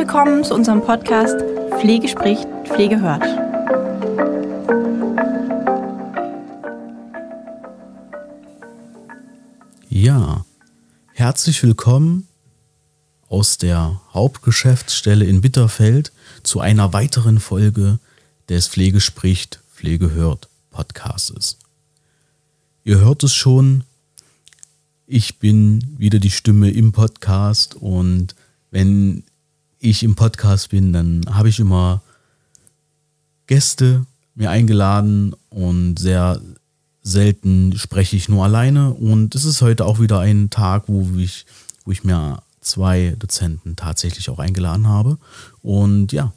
willkommen zu unserem Podcast Pflege spricht, Pflege hört. Ja, herzlich willkommen aus der Hauptgeschäftsstelle in Bitterfeld zu einer weiteren Folge des Pflege spricht, Pflege hört Podcastes. Ihr hört es schon, ich bin wieder die Stimme im Podcast und wenn ich im Podcast bin, dann habe ich immer Gäste mir eingeladen und sehr selten spreche ich nur alleine. Und es ist heute auch wieder ein Tag, wo ich, wo ich mir zwei Dozenten tatsächlich auch eingeladen habe. Und ja,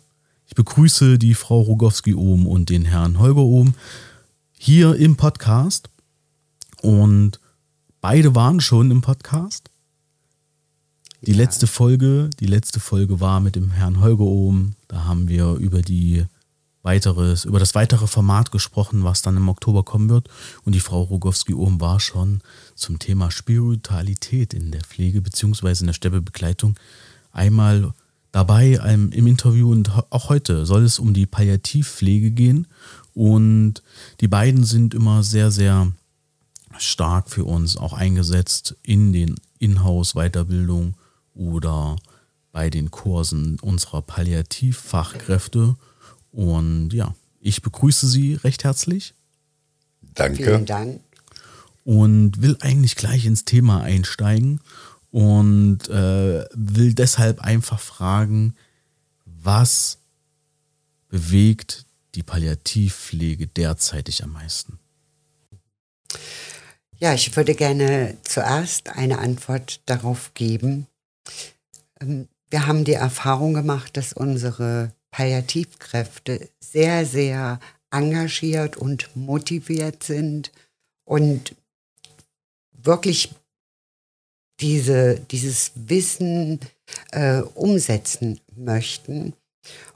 ich begrüße die Frau Rogowski oben und den Herrn Holger oben hier im Podcast. Und beide waren schon im Podcast die letzte Folge, die letzte Folge war mit dem Herrn Holger oben. Da haben wir über die weiteres, über das weitere Format gesprochen, was dann im Oktober kommen wird. Und die Frau Rogowski oben war schon zum Thema Spiritualität in der Pflege beziehungsweise in der Sterbebegleitung einmal dabei im Interview und auch heute soll es um die Palliativpflege gehen. Und die beiden sind immer sehr, sehr stark für uns auch eingesetzt in den Inhouse-Weiterbildungen oder bei den Kursen unserer Palliativfachkräfte. Und ja, ich begrüße Sie recht herzlich. Danke. Vielen Dank. Und will eigentlich gleich ins Thema einsteigen und äh, will deshalb einfach fragen, was bewegt die Palliativpflege derzeitig am meisten? Ja, ich würde gerne zuerst eine Antwort darauf geben, wir haben die Erfahrung gemacht, dass unsere Palliativkräfte sehr, sehr engagiert und motiviert sind und wirklich diese, dieses Wissen äh, umsetzen möchten.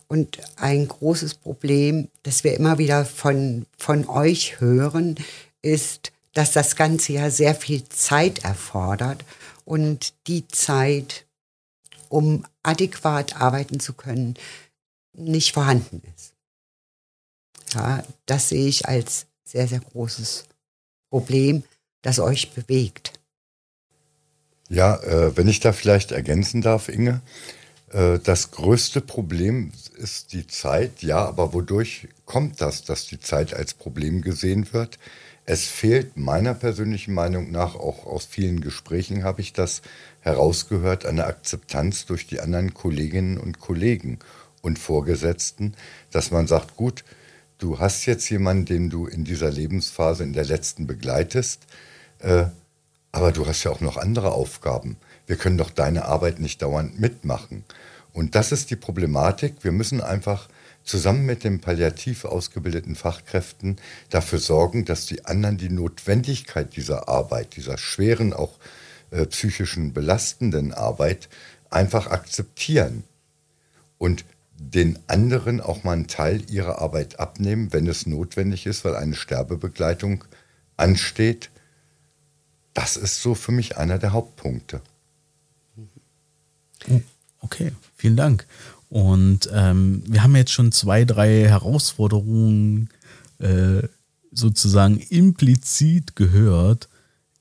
Und ein großes Problem, das wir immer wieder von, von euch hören, ist, dass das Ganze ja sehr viel Zeit erfordert und die Zeit, um adäquat arbeiten zu können, nicht vorhanden ist. Ja, das sehe ich als sehr, sehr großes Problem, das euch bewegt. Ja, äh, wenn ich da vielleicht ergänzen darf, Inge, äh, das größte Problem ist die Zeit, ja, aber wodurch kommt das, dass die Zeit als Problem gesehen wird? Es fehlt meiner persönlichen Meinung nach, auch aus vielen Gesprächen habe ich das herausgehört, eine Akzeptanz durch die anderen Kolleginnen und Kollegen und Vorgesetzten, dass man sagt, gut, du hast jetzt jemanden, den du in dieser Lebensphase, in der letzten begleitest, äh, aber du hast ja auch noch andere Aufgaben. Wir können doch deine Arbeit nicht dauernd mitmachen. Und das ist die Problematik. Wir müssen einfach zusammen mit den palliativ ausgebildeten Fachkräften dafür sorgen, dass die anderen die Notwendigkeit dieser Arbeit, dieser schweren, auch äh, psychischen belastenden Arbeit einfach akzeptieren und den anderen auch mal einen Teil ihrer Arbeit abnehmen, wenn es notwendig ist, weil eine Sterbebegleitung ansteht. Das ist so für mich einer der Hauptpunkte. Okay, vielen Dank. Und ähm, wir haben jetzt schon zwei, drei Herausforderungen äh, sozusagen implizit gehört.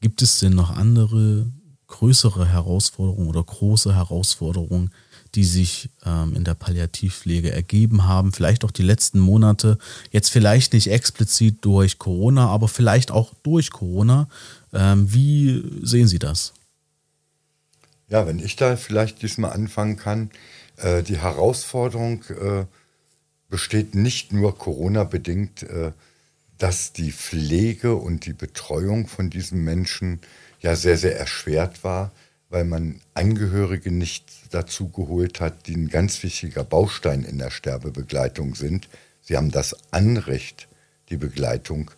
Gibt es denn noch andere größere Herausforderungen oder große Herausforderungen, die sich ähm, in der Palliativpflege ergeben haben? Vielleicht auch die letzten Monate. Jetzt vielleicht nicht explizit durch Corona, aber vielleicht auch durch Corona. Ähm, wie sehen Sie das? Ja, wenn ich da vielleicht diesmal anfangen kann, äh, die Herausforderung äh, besteht nicht nur Corona-bedingt, äh, dass die Pflege und die Betreuung von diesen Menschen ja sehr, sehr erschwert war, weil man Angehörige nicht dazu geholt hat, die ein ganz wichtiger Baustein in der Sterbebegleitung sind. Sie haben das Anrecht, die Begleitung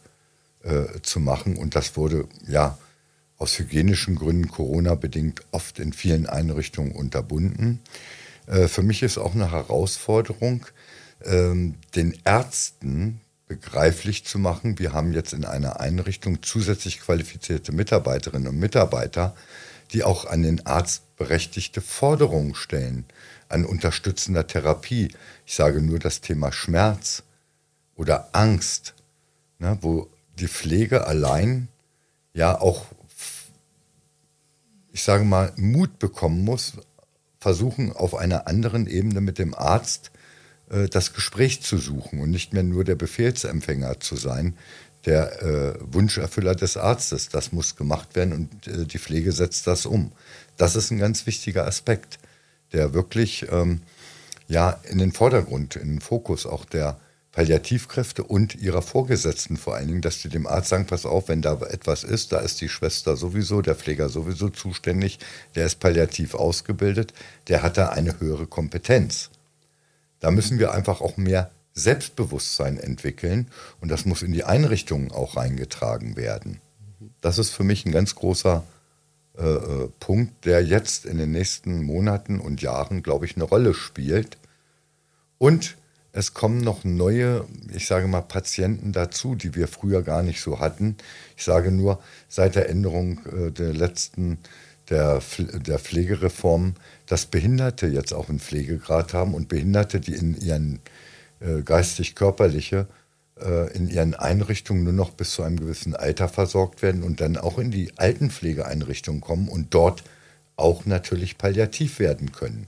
äh, zu machen und das wurde ja aus hygienischen Gründen Corona-bedingt oft in vielen Einrichtungen unterbunden. Äh, für mich ist auch eine Herausforderung, ähm, den Ärzten begreiflich zu machen. Wir haben jetzt in einer Einrichtung zusätzlich qualifizierte Mitarbeiterinnen und Mitarbeiter, die auch an den Arzt berechtigte Forderungen stellen. an unterstützender Therapie. Ich sage nur das Thema Schmerz oder Angst, ne, wo die Pflege allein ja auch, ich sage mal, Mut bekommen muss, versuchen auf einer anderen Ebene mit dem Arzt äh, das Gespräch zu suchen und nicht mehr nur der Befehlsempfänger zu sein, der äh, Wunscherfüller des Arztes. Das muss gemacht werden und äh, die Pflege setzt das um. Das ist ein ganz wichtiger Aspekt, der wirklich ähm, ja, in den Vordergrund, in den Fokus auch der Palliativkräfte und ihrer Vorgesetzten vor allen Dingen, dass die dem Arzt sagen, pass auf, wenn da etwas ist, da ist die Schwester sowieso, der Pfleger sowieso zuständig, der ist palliativ ausgebildet, der hat da eine höhere Kompetenz. Da müssen wir einfach auch mehr Selbstbewusstsein entwickeln und das muss in die Einrichtungen auch reingetragen werden. Das ist für mich ein ganz großer äh, äh, Punkt, der jetzt in den nächsten Monaten und Jahren, glaube ich, eine Rolle spielt. Und es kommen noch neue, ich sage mal, Patienten dazu, die wir früher gar nicht so hatten. Ich sage nur, seit der Änderung äh, der letzten der, der Pflegereform, dass Behinderte jetzt auch einen Pflegegrad haben und Behinderte, die in ihren äh, geistig-körperliche äh, in ihren Einrichtungen nur noch bis zu einem gewissen Alter versorgt werden und dann auch in die Altenpflegeeinrichtungen kommen und dort auch natürlich palliativ werden können.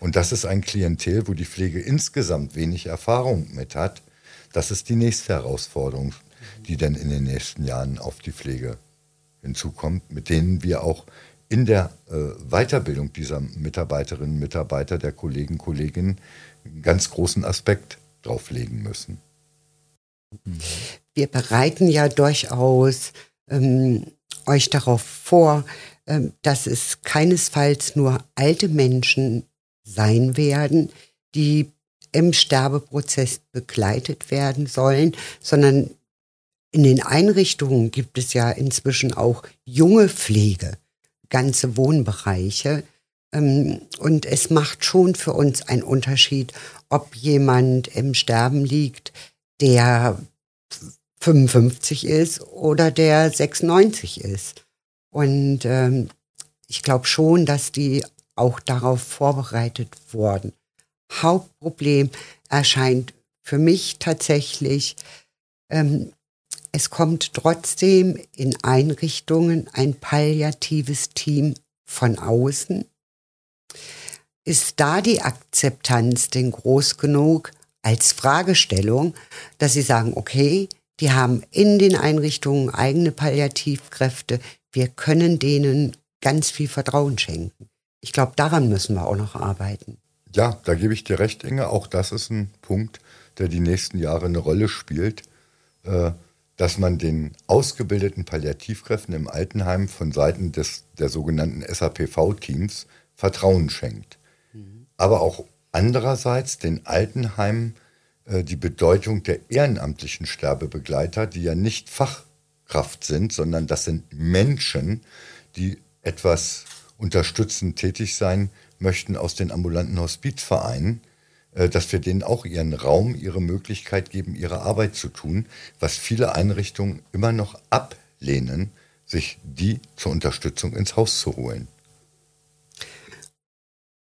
Und das ist ein Klientel, wo die Pflege insgesamt wenig Erfahrung mit hat. Das ist die nächste Herausforderung, die dann in den nächsten Jahren auf die Pflege hinzukommt, mit denen wir auch in der äh, Weiterbildung dieser Mitarbeiterinnen und Mitarbeiter, der Kollegen, Kolleginnen, einen ganz großen Aspekt drauflegen müssen. Wir bereiten ja durchaus ähm, euch darauf vor, ähm, dass es keinesfalls nur alte Menschen sein werden, die im Sterbeprozess begleitet werden sollen, sondern in den Einrichtungen gibt es ja inzwischen auch junge Pflege, ganze Wohnbereiche. Ähm, und es macht schon für uns einen Unterschied, ob jemand im Sterben liegt, der 55 ist oder der 96 ist. Und ähm, ich glaube schon, dass die auch darauf vorbereitet wurden. Hauptproblem erscheint für mich tatsächlich, ähm, es kommt trotzdem in Einrichtungen ein palliatives Team von außen. Ist da die Akzeptanz denn groß genug als Fragestellung, dass Sie sagen, okay, die haben in den Einrichtungen eigene Palliativkräfte, wir können denen ganz viel Vertrauen schenken. Ich glaube, daran müssen wir auch noch arbeiten. Ja, da gebe ich dir recht, Inge. Auch das ist ein Punkt, der die nächsten Jahre eine Rolle spielt, äh, dass man den ausgebildeten Palliativkräften im Altenheim von Seiten des, der sogenannten SAPV-Teams Vertrauen schenkt. Mhm. Aber auch andererseits den Altenheimen äh, die Bedeutung der ehrenamtlichen Sterbebegleiter, die ja nicht Fachkraft sind, sondern das sind Menschen, die etwas unterstützend tätig sein möchten aus den ambulanten Hospizvereinen, äh, dass wir denen auch ihren Raum, ihre Möglichkeit geben, ihre Arbeit zu tun, was viele Einrichtungen immer noch ablehnen, sich die zur Unterstützung ins Haus zu holen.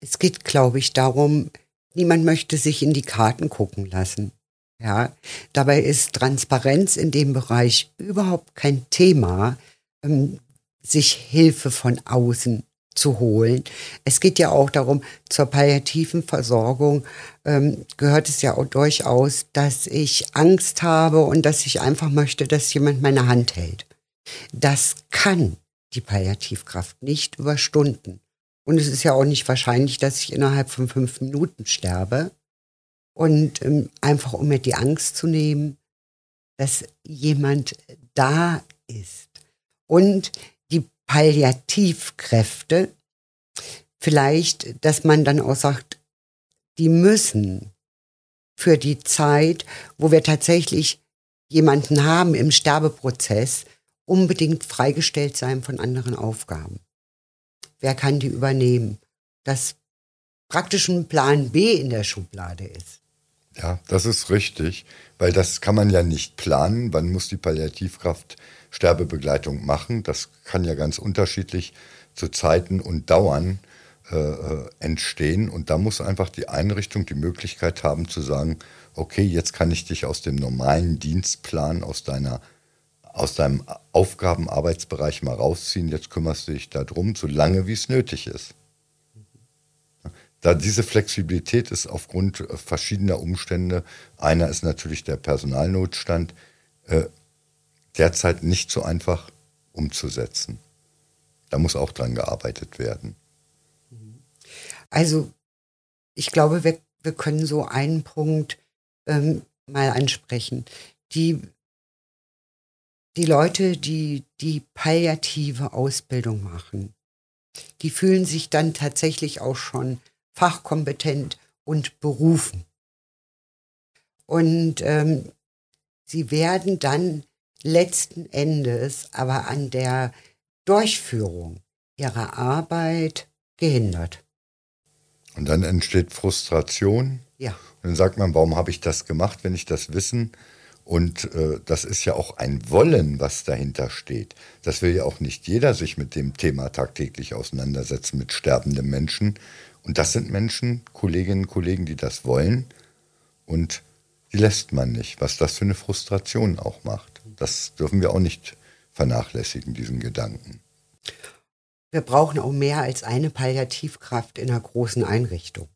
Es geht, glaube ich, darum, niemand möchte sich in die Karten gucken lassen. Ja, dabei ist Transparenz in dem Bereich überhaupt kein Thema, ähm, sich Hilfe von außen zu holen. Es geht ja auch darum, zur palliativen Versorgung ähm, gehört es ja auch durchaus, dass ich Angst habe und dass ich einfach möchte, dass jemand meine Hand hält. Das kann die Palliativkraft nicht über Stunden. Und es ist ja auch nicht wahrscheinlich, dass ich innerhalb von fünf Minuten sterbe. Und ähm, einfach um mir die Angst zu nehmen, dass jemand da ist. Und Palliativkräfte. Vielleicht, dass man dann auch sagt, die müssen für die Zeit, wo wir tatsächlich jemanden haben im Sterbeprozess, unbedingt freigestellt sein von anderen Aufgaben. Wer kann die übernehmen? Das praktisch ein Plan B in der Schublade ist. Ja, das ist richtig, weil das kann man ja nicht planen. Wann muss die Palliativkraft Sterbebegleitung machen? Das kann ja ganz unterschiedlich zu Zeiten und dauern äh, äh, entstehen. Und da muss einfach die Einrichtung die Möglichkeit haben zu sagen, okay, jetzt kann ich dich aus dem normalen Dienstplan, aus deiner aus deinem Aufgabenarbeitsbereich mal rausziehen, jetzt kümmerst du dich darum, so lange wie es nötig ist. Da diese Flexibilität ist aufgrund verschiedener Umstände, einer ist natürlich der Personalnotstand, äh, derzeit nicht so einfach umzusetzen. Da muss auch dran gearbeitet werden. Also ich glaube, wir, wir können so einen Punkt ähm, mal ansprechen. Die, die Leute, die die palliative Ausbildung machen, die fühlen sich dann tatsächlich auch schon fachkompetent und berufen. Und ähm, sie werden dann letzten Endes aber an der Durchführung ihrer Arbeit gehindert. Und dann entsteht Frustration. Ja. Und dann sagt man, warum habe ich das gemacht, wenn ich das Wissen und äh, das ist ja auch ein Wollen, was dahinter steht. Das will ja auch nicht jeder sich mit dem Thema tagtäglich auseinandersetzen, mit sterbenden Menschen. Und das sind Menschen, Kolleginnen und Kollegen, die das wollen. Und die lässt man nicht, was das für eine Frustration auch macht. Das dürfen wir auch nicht vernachlässigen, diesen Gedanken wir brauchen auch mehr als eine Palliativkraft in einer großen Einrichtung.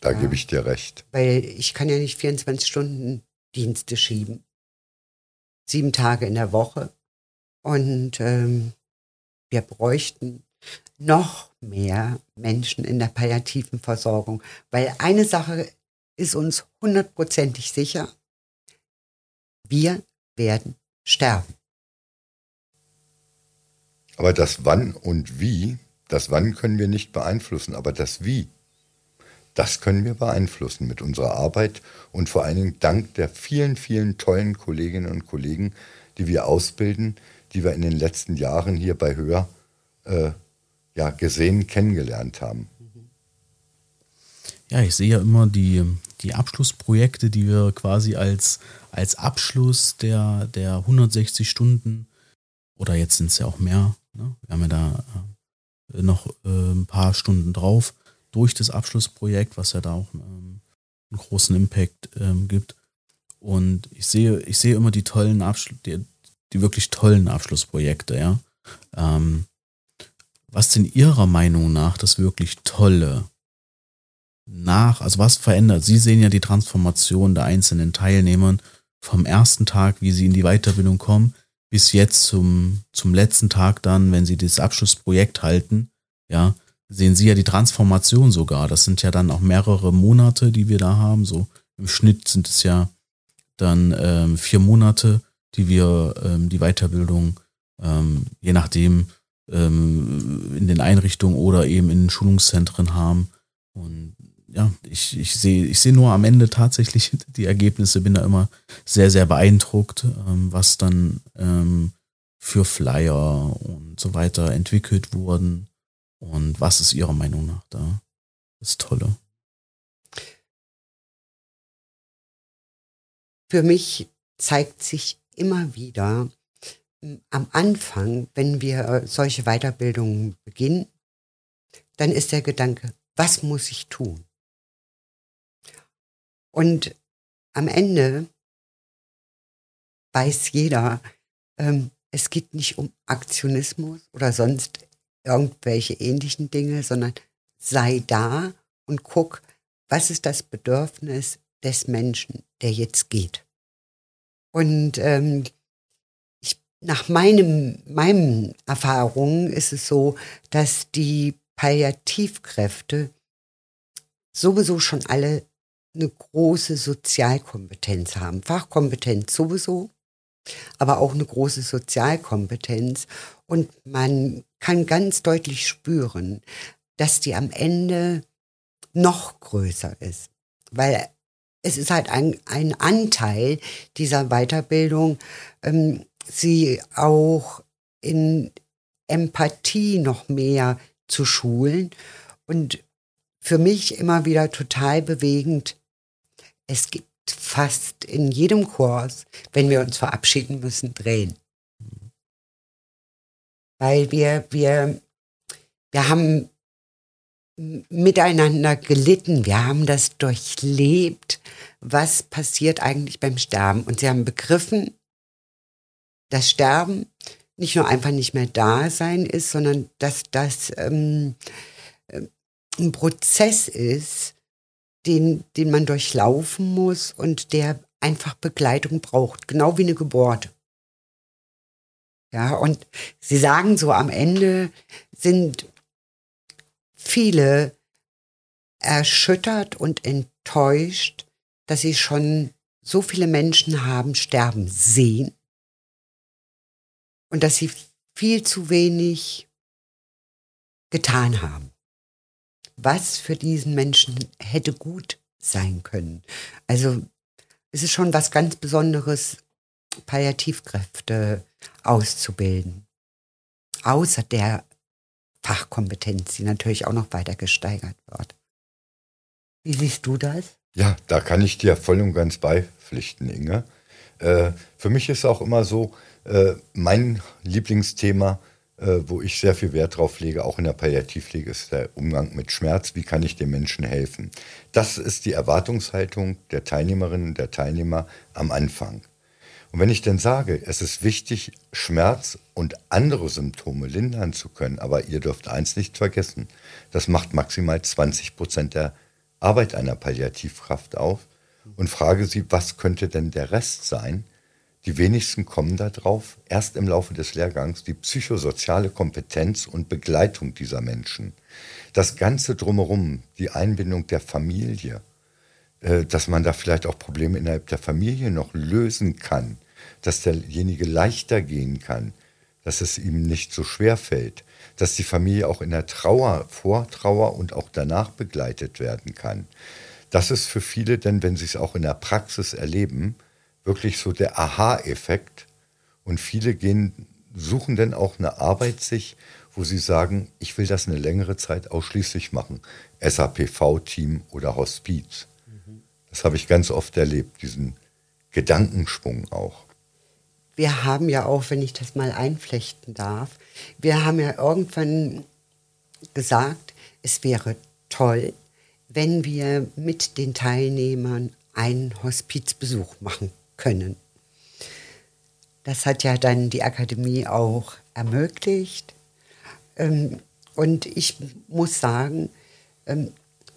Da ja. gebe ich dir recht. Weil ich kann ja nicht 24 Stunden Dienste schieben. Sieben Tage in der Woche. Und ähm, wir bräuchten noch mehr Menschen in der palliativen Versorgung. Weil eine Sache ist uns hundertprozentig sicher. Wir werden sterben. Aber das Wann und Wie, das Wann können wir nicht beeinflussen, aber das Wie, das können wir beeinflussen mit unserer Arbeit und vor allen Dingen dank der vielen, vielen tollen Kolleginnen und Kollegen, die wir ausbilden, die wir in den letzten Jahren hier bei Hör äh, ja, gesehen, kennengelernt haben. Ja, ich sehe ja immer die, die Abschlussprojekte, die wir quasi als, als Abschluss der, der 160 Stunden oder jetzt sind es ja auch mehr Ne? Wir haben ja da äh, noch äh, ein paar Stunden drauf durch das Abschlussprojekt, was ja da auch ähm, einen großen Impact ähm, gibt. Und ich sehe, ich sehe immer die tollen Abschluss, die, die wirklich tollen Abschlussprojekte, ja. Ähm, was denn Ihrer Meinung nach das wirklich Tolle nach, also was verändert? Sie sehen ja die Transformation der einzelnen Teilnehmer vom ersten Tag, wie sie in die Weiterbildung kommen, bis jetzt zum, zum letzten Tag dann, wenn sie das Abschlussprojekt halten, ja, sehen sie ja die Transformation sogar. Das sind ja dann auch mehrere Monate, die wir da haben. So im Schnitt sind es ja dann ähm, vier Monate, die wir ähm, die Weiterbildung, ähm, je nachdem, ähm, in den Einrichtungen oder eben in den Schulungszentren haben. Und ja, ich, ich sehe ich sehe nur am Ende tatsächlich die Ergebnisse, bin da immer sehr, sehr beeindruckt, ähm, was dann ähm, für Flyer und so weiter entwickelt wurden und was ist Ihrer Meinung nach da das Tolle? Für mich zeigt sich immer wieder am Anfang, wenn wir solche Weiterbildungen beginnen, dann ist der Gedanke, was muss ich tun? Und am Ende weiß jeder, ähm, es geht nicht um Aktionismus oder sonst irgendwelche ähnlichen Dinge, sondern sei da und guck, was ist das Bedürfnis des Menschen, der jetzt geht. Und ähm, ich, nach meinem, meinen Erfahrungen ist es so, dass die Palliativkräfte sowieso schon alle eine große Sozialkompetenz haben. Fachkompetenz sowieso, aber auch eine große Sozialkompetenz. Und man kann ganz deutlich spüren, dass die am Ende noch größer ist. Weil es ist halt ein, ein Anteil dieser Weiterbildung, ähm, sie auch in Empathie noch mehr zu schulen. Und für mich immer wieder total bewegend, es gibt fast in jedem Kurs, wenn wir uns verabschieden müssen, Drehen. Weil wir, wir, wir haben miteinander gelitten, wir haben das durchlebt, was passiert eigentlich beim Sterben. Und sie haben begriffen, dass Sterben nicht nur einfach nicht mehr da sein ist, sondern dass das ähm, äh, ein Prozess ist, den, den man durchlaufen muss und der einfach Begleitung braucht, genau wie eine Geburt. Ja, und sie sagen so, am Ende sind viele erschüttert und enttäuscht, dass sie schon so viele Menschen haben sterben sehen und dass sie viel zu wenig getan haben. Was für diesen Menschen hätte gut sein können. Also es ist schon was ganz Besonderes, Palliativkräfte auszubilden. Außer der Fachkompetenz, die natürlich auch noch weiter gesteigert wird. Wie siehst du das? Ja, da kann ich dir voll und ganz beipflichten, Inge. Äh, für mich ist auch immer so, äh, mein Lieblingsthema, äh, wo ich sehr viel Wert drauf lege, auch in der Palliativpflege, ist der Umgang mit Schmerz. Wie kann ich den Menschen helfen? Das ist die Erwartungshaltung der Teilnehmerinnen, der Teilnehmer am Anfang. Und wenn ich denn sage, es ist wichtig, Schmerz und andere Symptome lindern zu können, aber ihr dürft eins nicht vergessen, das macht maximal 20 Prozent der Arbeit einer Palliativkraft auf und frage sie, was könnte denn der Rest sein? Die wenigsten kommen darauf, erst im Laufe des Lehrgangs, die psychosoziale Kompetenz und Begleitung dieser Menschen. Das Ganze drumherum, die Einbindung der Familie, äh, dass man da vielleicht auch Probleme innerhalb der Familie noch lösen kann, dass derjenige leichter gehen kann, dass es ihm nicht so schwer fällt, dass die Familie auch in der Trauer, vor Trauer und auch danach begleitet werden kann. Das ist für viele denn, wenn sie es auch in der Praxis erleben, wirklich so der Aha-Effekt. Und viele gehen, suchen dann auch eine Arbeit sich, wo sie sagen, ich will das eine längere Zeit ausschließlich machen. SAPV-Team oder Hospiz. Das habe ich ganz oft erlebt, diesen Gedankensprung auch wir haben ja auch, wenn ich das mal einflechten darf, wir haben ja irgendwann gesagt, es wäre toll, wenn wir mit den Teilnehmern einen Hospizbesuch machen können. Das hat ja dann die Akademie auch ermöglicht. Ähm, und ich muss sagen, ähm,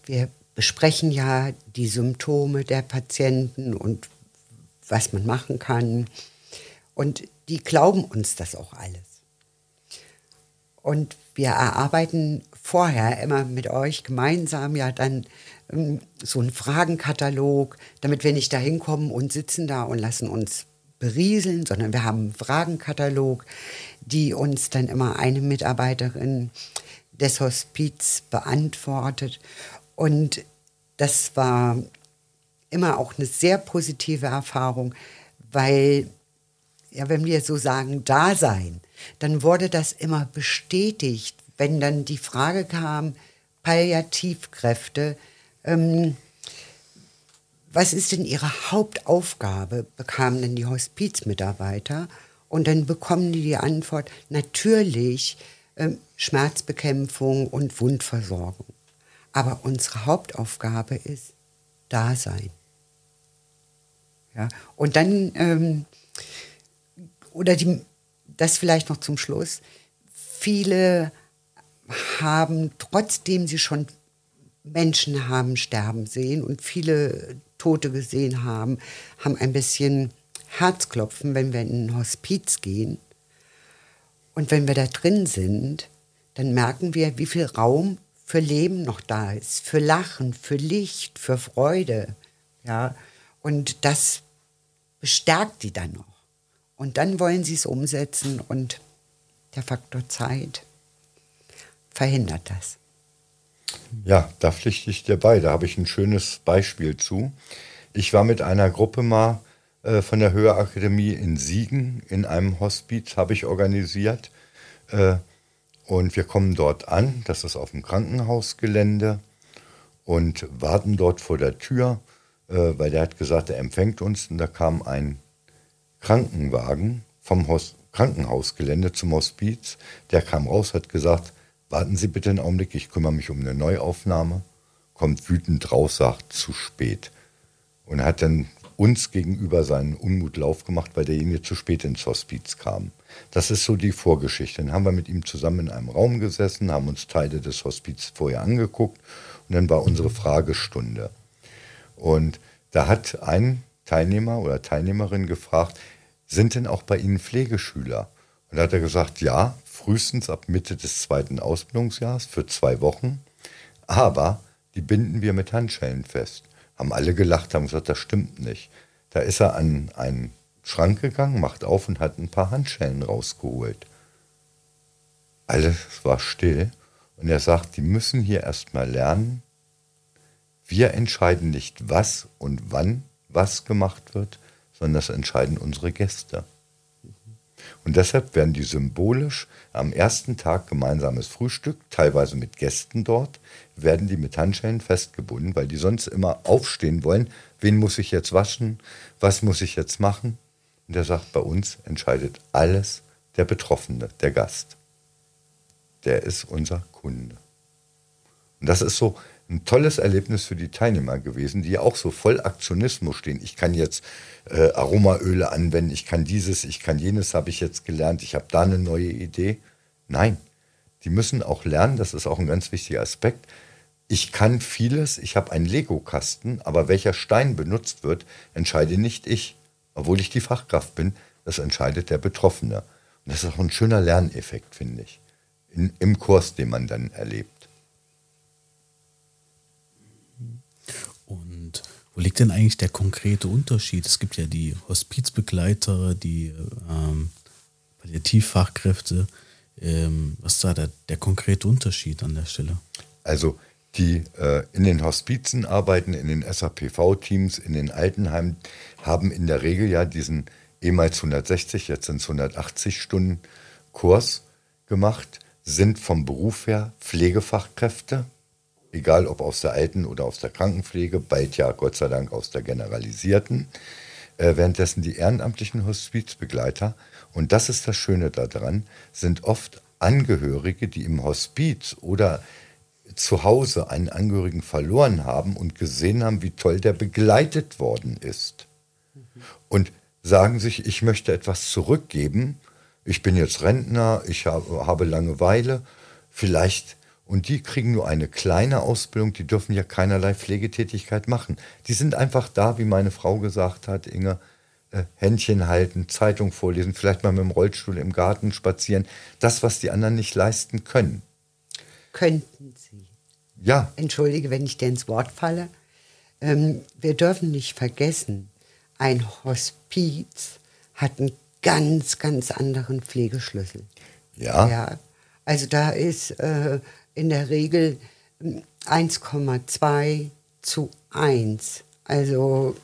wir besprechen ja die Symptome der Patienten und was man machen kann. Und die glauben uns das auch alles. Und wir erarbeiten vorher immer mit euch gemeinsam ja dann so einen Fragenkatalog, damit wir nicht da hinkommen und sitzen da und lassen uns berieseln, sondern wir haben einen Fragenkatalog, die uns dann immer eine Mitarbeiterin des Hospiz beantwortet. Und das war immer auch eine sehr positive Erfahrung, weil ja, wenn wir so sagen, Dasein, dann wurde das immer bestätigt, wenn dann die Frage kam, Palliativkräfte, ähm, was ist denn ihre Hauptaufgabe, bekamen denn die Hospizmitarbeiter. Und dann bekommen die die Antwort, natürlich ähm, Schmerzbekämpfung und Wundversorgung. Aber unsere Hauptaufgabe ist Dasein. Ja? Und dann ähm, oder die, das vielleicht noch zum Schluss. Viele haben, trotzdem sie schon Menschen haben sterben sehen und viele Tote gesehen haben, haben ein bisschen Herzklopfen, wenn wir in ein Hospiz gehen. Und wenn wir da drin sind, dann merken wir, wie viel Raum für Leben noch da ist, für Lachen, für Licht, für Freude. Ja, und das bestärkt die dann noch. Und dann wollen sie es umsetzen und der Faktor Zeit verhindert das. Ja, da pflichte ich dir bei. Da habe ich ein schönes Beispiel zu. Ich war mit einer Gruppe mal äh, von der Höherakademie in Siegen in einem Hospiz, habe ich organisiert. Äh, und wir kommen dort an, das ist auf dem Krankenhausgelände, und warten dort vor der Tür, äh, weil der hat gesagt, er empfängt uns. Und da kam ein Krankenwagen vom Hos Krankenhausgelände zum Hospiz. Der kam raus, hat gesagt, warten Sie bitte einen Augenblick, ich kümmere mich um eine Neuaufnahme, kommt wütend raus, sagt zu spät. Und hat dann uns gegenüber seinen Unmut Lauf gemacht, weil derjenige zu spät ins Hospiz kam. Das ist so die Vorgeschichte. Dann haben wir mit ihm zusammen in einem Raum gesessen, haben uns Teile des Hospiz vorher angeguckt und dann war unsere Fragestunde. Und da hat ein Teilnehmer oder Teilnehmerin gefragt, sind denn auch bei Ihnen Pflegeschüler? Und da hat er gesagt, ja, frühestens ab Mitte des zweiten Ausbildungsjahres für zwei Wochen, aber die binden wir mit Handschellen fest. Haben alle gelacht, haben gesagt, das stimmt nicht. Da ist er an einen Schrank gegangen, macht auf und hat ein paar Handschellen rausgeholt. Alles war still und er sagt, die müssen hier erstmal lernen. Wir entscheiden nicht, was und wann was gemacht wird, sondern das entscheiden unsere Gäste. Und deshalb werden die symbolisch am ersten Tag gemeinsames Frühstück, teilweise mit Gästen dort, werden die mit Handschellen festgebunden, weil die sonst immer aufstehen wollen, wen muss ich jetzt waschen, was muss ich jetzt machen. Und er sagt, bei uns entscheidet alles der Betroffene, der Gast. Der ist unser Kunde. Und das ist so ein tolles Erlebnis für die Teilnehmer gewesen, die auch so voll Aktionismus stehen. Ich kann jetzt äh, Aromaöle anwenden, ich kann dieses, ich kann jenes, habe ich jetzt gelernt, ich habe da eine neue Idee. Nein, die müssen auch lernen, das ist auch ein ganz wichtiger Aspekt. Ich kann vieles, ich habe einen Lego-Kasten, aber welcher Stein benutzt wird, entscheide nicht ich. Obwohl ich die Fachkraft bin, das entscheidet der Betroffene. Und das ist auch ein schöner Lerneffekt, finde ich, in, im Kurs, den man dann erlebt. Wo liegt denn eigentlich der konkrete Unterschied? Es gibt ja die Hospizbegleiter, die ähm, Palliativfachkräfte. Ähm, was ist da der, der, konkrete Unterschied an der Stelle? Also die äh, in den Hospizen arbeiten, in den SAPV-Teams, in den Altenheimen, haben in der Regel ja diesen ehemals 160, jetzt sind es 180 Stunden Kurs gemacht, sind vom Beruf her Pflegefachkräfte, egal ob aus der Alten- oder aus der Krankenpflege, bald ja Gott sei Dank aus der generalisierten, äh, währenddessen die ehrenamtlichen Hospizbegleiter, und das ist das Schöne daran, sind oft Angehörige, die im Hospiz oder zu Hause einen Angehörigen verloren haben und gesehen haben, wie toll der begleitet worden ist. Und sagen sich, ich möchte etwas zurückgeben, ich bin jetzt Rentner, ich habe Langeweile, vielleicht und die kriegen nur eine kleine Ausbildung, die dürfen ja keinerlei Pflegetätigkeit machen. Die sind einfach da, wie meine Frau gesagt hat, Inge, äh, Händchen halten, Zeitung vorlesen, vielleicht mal mit dem Rollstuhl im Garten spazieren. Das, was die anderen nicht leisten können. Könnten sie. Ja. Entschuldige, wenn ich dir ins Wort falle. Ähm, wir dürfen nicht vergessen, ein Hospiz hat einen ganz, ganz anderen Pflegeschlüssel. Ja. ja also da ist äh, in der Regel 1,2 hm, zu 1. Also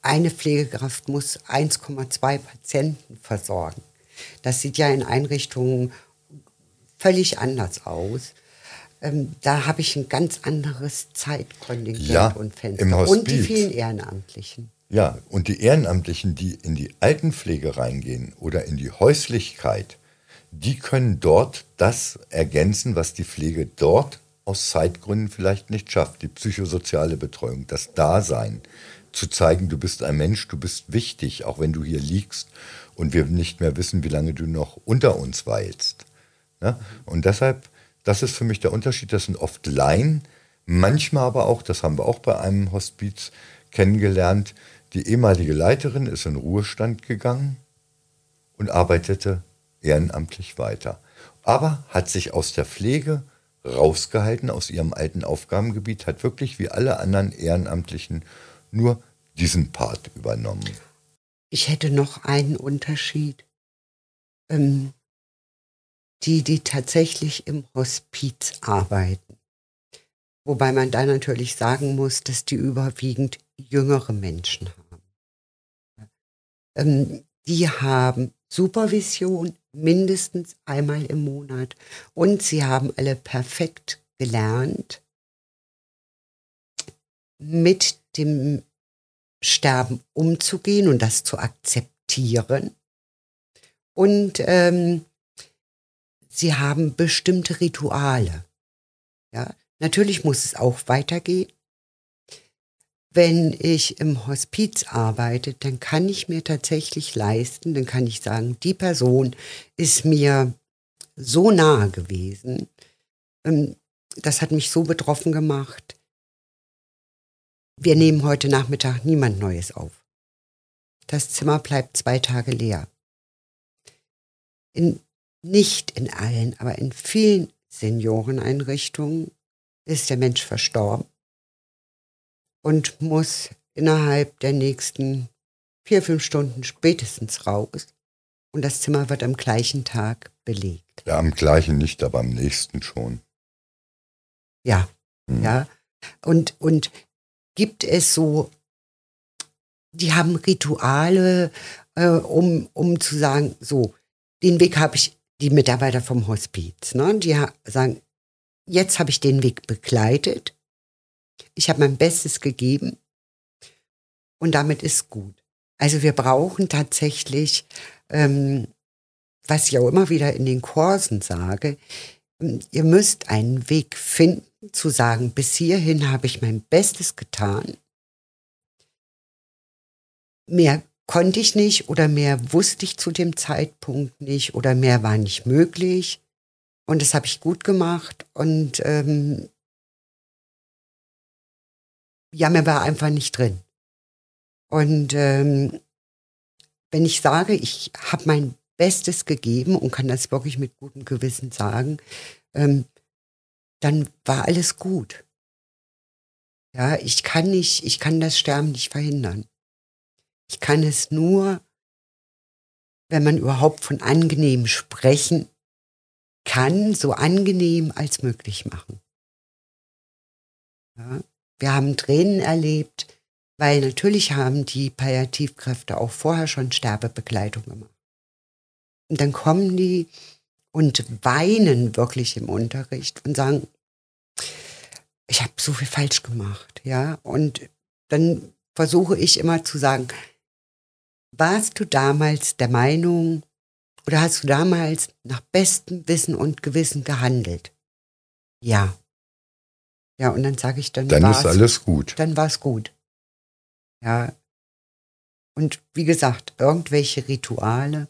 eine Pflegekraft muss 1,2 Patienten versorgen. Das sieht ja in Einrichtungen völlig anders aus. Ähm, da habe ich ein ganz anderes Zeitkontingent ja, und Fenster. und die vielen Ehrenamtlichen. Ja, und die Ehrenamtlichen, die in die Altenpflege reingehen oder in die Häuslichkeit, die können dort das ergänzen, was die Pflege dort aus Zeitgründen vielleicht nicht schafft. Die psychosoziale Betreuung, das Dasein, zu zeigen, du bist ein Mensch, du bist wichtig, auch wenn du hier liegst und wir nicht mehr wissen, wie lange du noch unter uns weilst. Ja? Und deshalb, das ist für mich der Unterschied, das sind oft Laien, manchmal aber auch, das haben wir auch bei einem Hospiz kennengelernt, die ehemalige Leiterin ist in Ruhestand gegangen und arbeitete ehrenamtlich weiter. Aber hat sich aus der Pflege rausgehalten, aus ihrem alten Aufgabengebiet, hat wirklich wie alle anderen Ehrenamtlichen nur diesen Part übernommen. Ich hätte noch einen Unterschied. Ähm, die, die tatsächlich im Hospiz arbeiten. Wobei man da natürlich sagen muss, dass die überwiegend jüngere Menschen haben. Ähm, die haben Supervision mindestens einmal im Monat. Und sie haben alle perfekt gelernt, mit dem Sterben umzugehen und das zu akzeptieren. Und ähm, sie haben bestimmte Rituale. Ja, natürlich muss es auch weitergehen. Wenn ich im Hospiz arbeite, dann kann ich mir tatsächlich leisten, dann kann ich sagen, die Person ist mir so nahe gewesen, ähm, das hat mich so betroffen gemacht. Wir nehmen heute Nachmittag niemand Neues auf. Das Zimmer bleibt zwei Tage leer. In, nicht in allen, aber in vielen Senioreneinrichtungen ist der Mensch verstorben und muss innerhalb der nächsten vier, fünf Stunden spätestens raus. Und das Zimmer wird am gleichen Tag belegt. Ja, am gleichen nicht, aber am nächsten schon. Ja, mhm. ja. Und, und gibt es so, die haben Rituale, äh, um, um zu sagen, so, den Weg habe ich, die Mitarbeiter vom Hospiz, ne? die sagen, jetzt habe ich den Weg begleitet, ich habe mein Bestes gegeben und damit ist gut. Also wir brauchen tatsächlich, ähm, was ich auch immer wieder in den Kursen sage, ähm, ihr müsst einen Weg finden, zu sagen, bis hierhin habe ich mein Bestes getan. Mehr konnte ich nicht oder mehr wusste ich zu dem Zeitpunkt nicht oder mehr war nicht möglich. Und das habe ich gut gemacht und ähm, ja, mir war einfach nicht drin. Und ähm, wenn ich sage, ich habe mein Bestes gegeben und kann das wirklich mit gutem Gewissen sagen, ähm, dann war alles gut. Ja, ich kann nicht, ich kann das Sterben nicht verhindern. Ich kann es nur, wenn man überhaupt von angenehm sprechen kann, so angenehm als möglich machen. Ja, wir haben Tränen erlebt, weil natürlich haben die Palliativkräfte auch vorher schon Sterbebegleitung gemacht. Und dann kommen die und weinen wirklich im Unterricht und sagen, ich habe so viel falsch gemacht, ja. Und dann versuche ich immer zu sagen, warst du damals der Meinung oder hast du damals nach bestem Wissen und Gewissen gehandelt? Ja. Ja, und dann sage ich dann. Dann ist alles gut. Dann war es gut. Ja. Und wie gesagt, irgendwelche Rituale,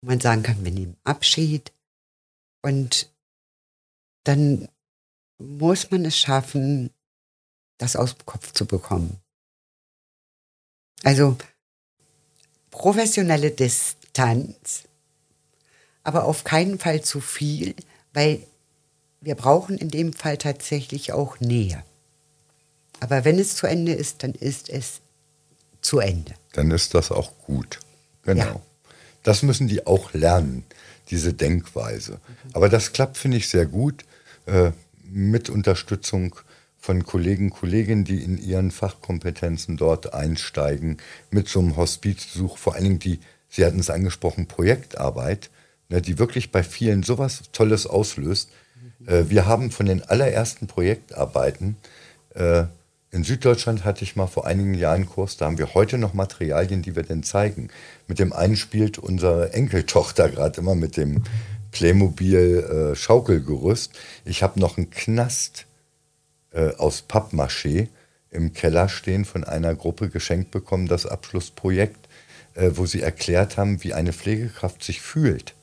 wo man sagen kann, wir nehmen Abschied. Und dann muss man es schaffen, das aus dem Kopf zu bekommen. Also professionelle Distanz, aber auf keinen Fall zu viel, weil wir brauchen in dem Fall tatsächlich auch Nähe. Aber wenn es zu Ende ist, dann ist es zu Ende. Dann ist das auch gut. Genau. Ja. Das müssen die auch lernen, diese Denkweise. Aber das klappt, finde ich, sehr gut äh, mit Unterstützung von Kollegen, Kolleginnen, die in ihren Fachkompetenzen dort einsteigen, mit so einem Hospizbesuch, vor allen Dingen die, Sie hatten es angesprochen, Projektarbeit, ne, die wirklich bei vielen sowas Tolles auslöst. Äh, wir haben von den allerersten Projektarbeiten äh, in Süddeutschland hatte ich mal vor einigen Jahren einen Kurs, da haben wir heute noch Materialien, die wir denn zeigen. Mit dem einen spielt unsere Enkeltochter gerade immer mit dem Playmobil äh, Schaukelgerüst. Ich habe noch einen Knast äh, aus Pappmaché im Keller stehen von einer Gruppe geschenkt bekommen, das Abschlussprojekt, äh, wo sie erklärt haben, wie eine Pflegekraft sich fühlt.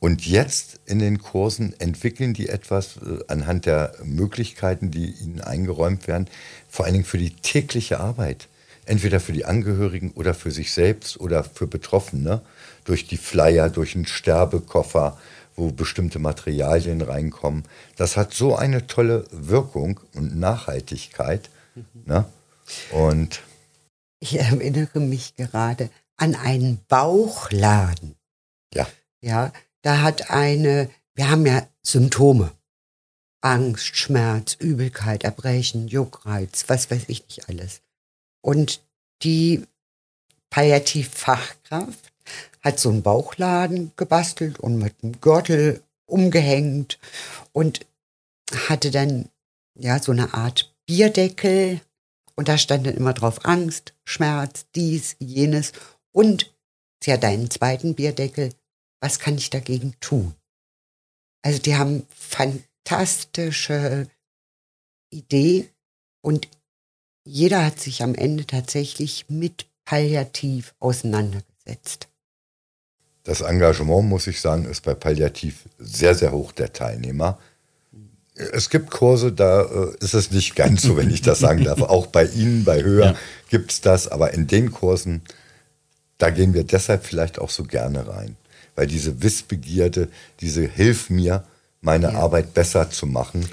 Und jetzt in den Kursen entwickeln die etwas äh, anhand der Möglichkeiten, die ihnen eingeräumt werden, vor allen Dingen für die tägliche Arbeit. Entweder für die Angehörigen oder für sich selbst oder für Betroffene. Durch die Flyer, durch einen Sterbekoffer, wo bestimmte Materialien reinkommen. Das hat so eine tolle Wirkung und Nachhaltigkeit. Mhm. Ne? Und ich erinnere mich gerade an einen Bauchladen. Ja. Ja, da hat eine, wir haben ja Symptome. Angst, Schmerz, Übelkeit, Erbrechen, Juckreiz, was weiß ich nicht alles. Und die Palliativfachkraft hat so einen Bauchladen gebastelt und mit einem Gürtel umgehängt und hatte dann ja so eine Art Bierdeckel und da stand dann immer drauf Angst, Schmerz, dies, jenes und sie hat einen zweiten Bierdeckel was kann ich dagegen tun? Also die haben fantastische Idee und jeder hat sich am Ende tatsächlich mit Palliativ auseinandergesetzt. Das Engagement, muss ich sagen, ist bei Palliativ sehr, sehr hoch der Teilnehmer. Es gibt Kurse, da äh, ist es nicht ganz so, wenn ich das sagen darf. Auch bei Ihnen, bei Höher ja. gibt es das, aber in den Kursen, da gehen wir deshalb vielleicht auch so gerne rein. Weil diese Wissbegierde, diese Hilf mir, meine ja. Arbeit besser zu machen,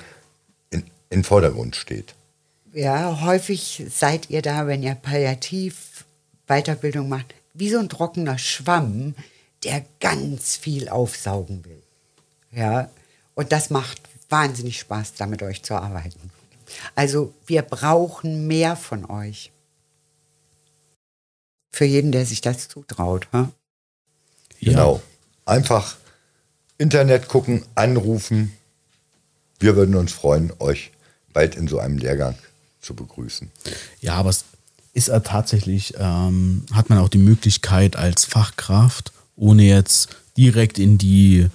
in, in Vordergrund steht. Ja, häufig seid ihr da, wenn ihr Palliativ Weiterbildung macht, wie so ein trockener Schwamm, der ganz viel aufsaugen will. Ja, und das macht wahnsinnig Spaß, da mit euch zu arbeiten. Also wir brauchen mehr von euch. Für jeden, der sich das zutraut. Ha? Genau. Einfach Internet gucken, anrufen. Wir würden uns freuen, euch bald in so einem Lehrgang zu begrüßen. Ja, aber es ist er tatsächlich, ähm, hat man auch die Möglichkeit als Fachkraft, ohne jetzt direkt in die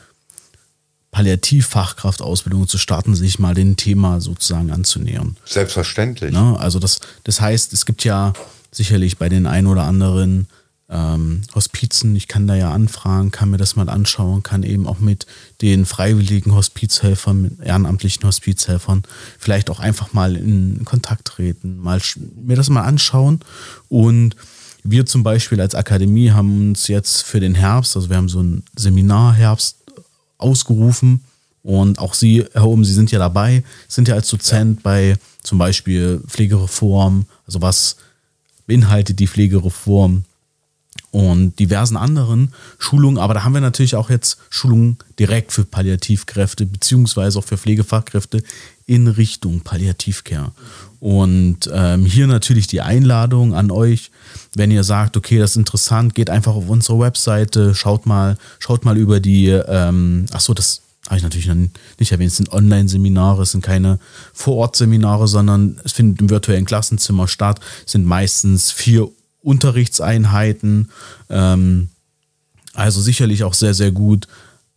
Palliativfachkraftausbildung zu starten, sich mal dem Thema sozusagen anzunähern. Selbstverständlich. Ne? Also das, das heißt, es gibt ja sicherlich bei den ein oder anderen ähm, Hospizen, ich kann da ja anfragen, kann mir das mal anschauen, kann eben auch mit den freiwilligen Hospizhelfern, mit ehrenamtlichen Hospizhelfern vielleicht auch einfach mal in Kontakt treten, mal mir das mal anschauen. Und wir zum Beispiel als Akademie haben uns jetzt für den Herbst, also wir haben so ein Seminarherbst ausgerufen. Und auch Sie, Herr Oben, Sie sind ja dabei, sind ja als Dozent ja. bei zum Beispiel Pflegereform, also was beinhaltet die Pflegereform und diversen anderen Schulungen. Aber da haben wir natürlich auch jetzt Schulungen direkt für Palliativkräfte beziehungsweise auch für Pflegefachkräfte in Richtung Palliativcare. Und ähm, hier natürlich die Einladung an euch, wenn ihr sagt, okay, das ist interessant, geht einfach auf unsere Webseite, schaut mal, schaut mal über die, ähm, ach so, das habe ich natürlich nicht erwähnt, es sind Online-Seminare, es sind keine Vor-Ort-Seminare, sondern es findet im virtuellen Klassenzimmer statt, es sind meistens vier Unterrichtseinheiten. Ähm, also sicherlich auch sehr, sehr gut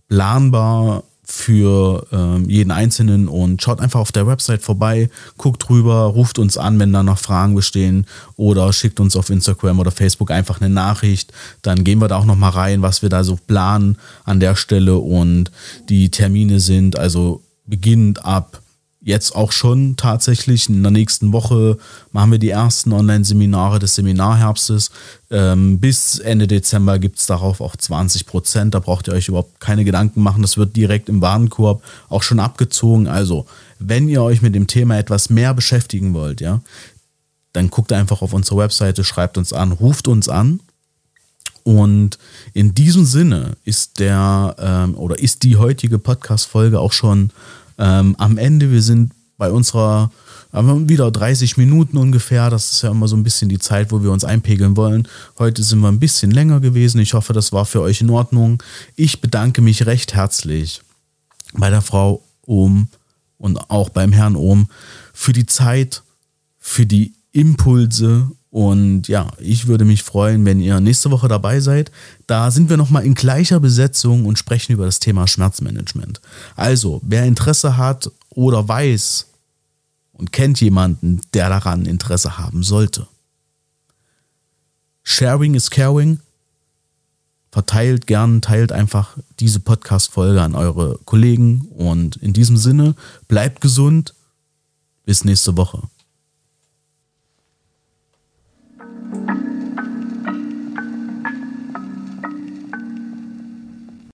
planbar für ähm, jeden Einzelnen und schaut einfach auf der Website vorbei, guckt drüber, ruft uns an, wenn da noch Fragen bestehen oder schickt uns auf Instagram oder Facebook einfach eine Nachricht. Dann gehen wir da auch nochmal rein, was wir da so planen an der Stelle und die Termine sind also beginnend ab jetzt auch schon tatsächlich. In der nächsten Woche machen wir die ersten Online-Seminare des Seminarherbstes. Ähm, bis Ende Dezember gibt es darauf auch 20 Prozent. Da braucht ihr euch überhaupt keine Gedanken machen. Das wird direkt im Warenkorb auch schon abgezogen. Also, wenn ihr euch mit dem Thema etwas mehr beschäftigen wollt, ja, dann guckt einfach auf unsere Webseite, schreibt uns an, ruft uns an. Und in diesem Sinne ist der ähm, oder ist die heutige Podcast-Folge auch schon ähm, am Ende, wir sind bei unserer, haben wieder 30 Minuten ungefähr. Das ist ja immer so ein bisschen die Zeit, wo wir uns einpegeln wollen. Heute sind wir ein bisschen länger gewesen. Ich hoffe, das war für euch in Ordnung. Ich bedanke mich recht herzlich bei der Frau Ohm und auch beim Herrn Ohm für die Zeit, für die Impulse und ja, ich würde mich freuen, wenn ihr nächste Woche dabei seid. Da sind wir nochmal in gleicher Besetzung und sprechen über das Thema Schmerzmanagement. Also, wer Interesse hat oder weiß und kennt jemanden, der daran Interesse haben sollte. Sharing is caring. Verteilt gern, teilt einfach diese Podcast-Folge an eure Kollegen und in diesem Sinne, bleibt gesund. Bis nächste Woche.